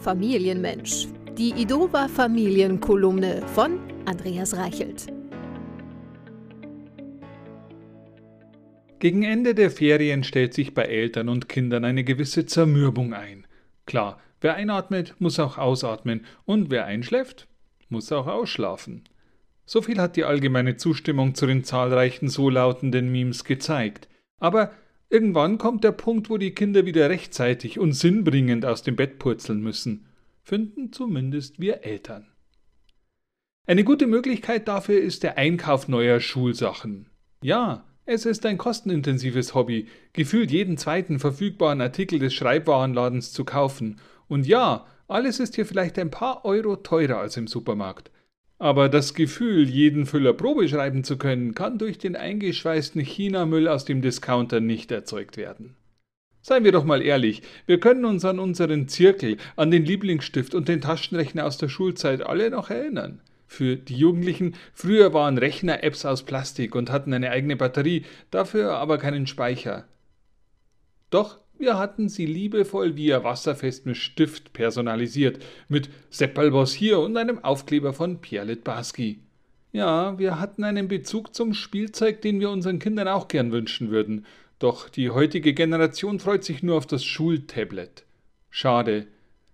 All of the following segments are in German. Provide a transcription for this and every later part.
Familienmensch. Die Idova Familienkolumne von Andreas Reichelt. Gegen Ende der Ferien stellt sich bei Eltern und Kindern eine gewisse Zermürbung ein. Klar, wer einatmet, muss auch ausatmen und wer einschläft, muss auch ausschlafen. So viel hat die allgemeine Zustimmung zu den zahlreichen so lautenden Memes gezeigt. Aber irgendwann kommt der Punkt, wo die Kinder wieder rechtzeitig und sinnbringend aus dem Bett purzeln müssen. Finden zumindest wir Eltern. Eine gute Möglichkeit dafür ist der Einkauf neuer Schulsachen. Ja, es ist ein kostenintensives Hobby, gefühlt jeden zweiten verfügbaren Artikel des Schreibwarenladens zu kaufen. Und ja, alles ist hier vielleicht ein paar Euro teurer als im Supermarkt. Aber das Gefühl, jeden Füller Probe schreiben zu können, kann durch den eingeschweißten China-Müll aus dem Discounter nicht erzeugt werden. Seien wir doch mal ehrlich, wir können uns an unseren Zirkel, an den Lieblingsstift und den Taschenrechner aus der Schulzeit alle noch erinnern. Für die Jugendlichen, früher waren Rechner-Apps aus Plastik und hatten eine eigene Batterie, dafür aber keinen Speicher. Doch wir hatten sie liebevoll via Wasserfest mit Stift personalisiert, mit Seppalboss hier und einem Aufkleber von Pierre Litbarski. Ja, wir hatten einen Bezug zum Spielzeug, den wir unseren Kindern auch gern wünschen würden. Doch die heutige Generation freut sich nur auf das Schultablet. Schade.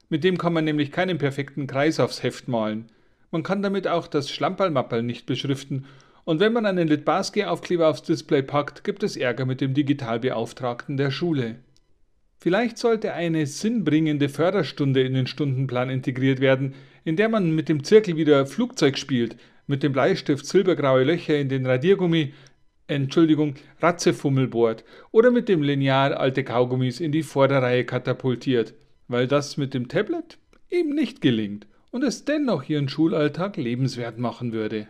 Mit dem kann man nämlich keinen perfekten Kreis aufs Heft malen. Man kann damit auch das Schlamperlmappel nicht beschriften und wenn man einen Litbarski-Aufkleber aufs Display packt, gibt es Ärger mit dem Digitalbeauftragten der Schule. Vielleicht sollte eine sinnbringende Förderstunde in den Stundenplan integriert werden, in der man mit dem Zirkel wieder Flugzeug spielt, mit dem Bleistift silbergraue Löcher in den Radiergummi, Entschuldigung, Ratzefummel bohrt oder mit dem Lineal alte Kaugummis in die Vorderreihe katapultiert, weil das mit dem Tablet eben nicht gelingt und es dennoch ihren Schulalltag lebenswert machen würde.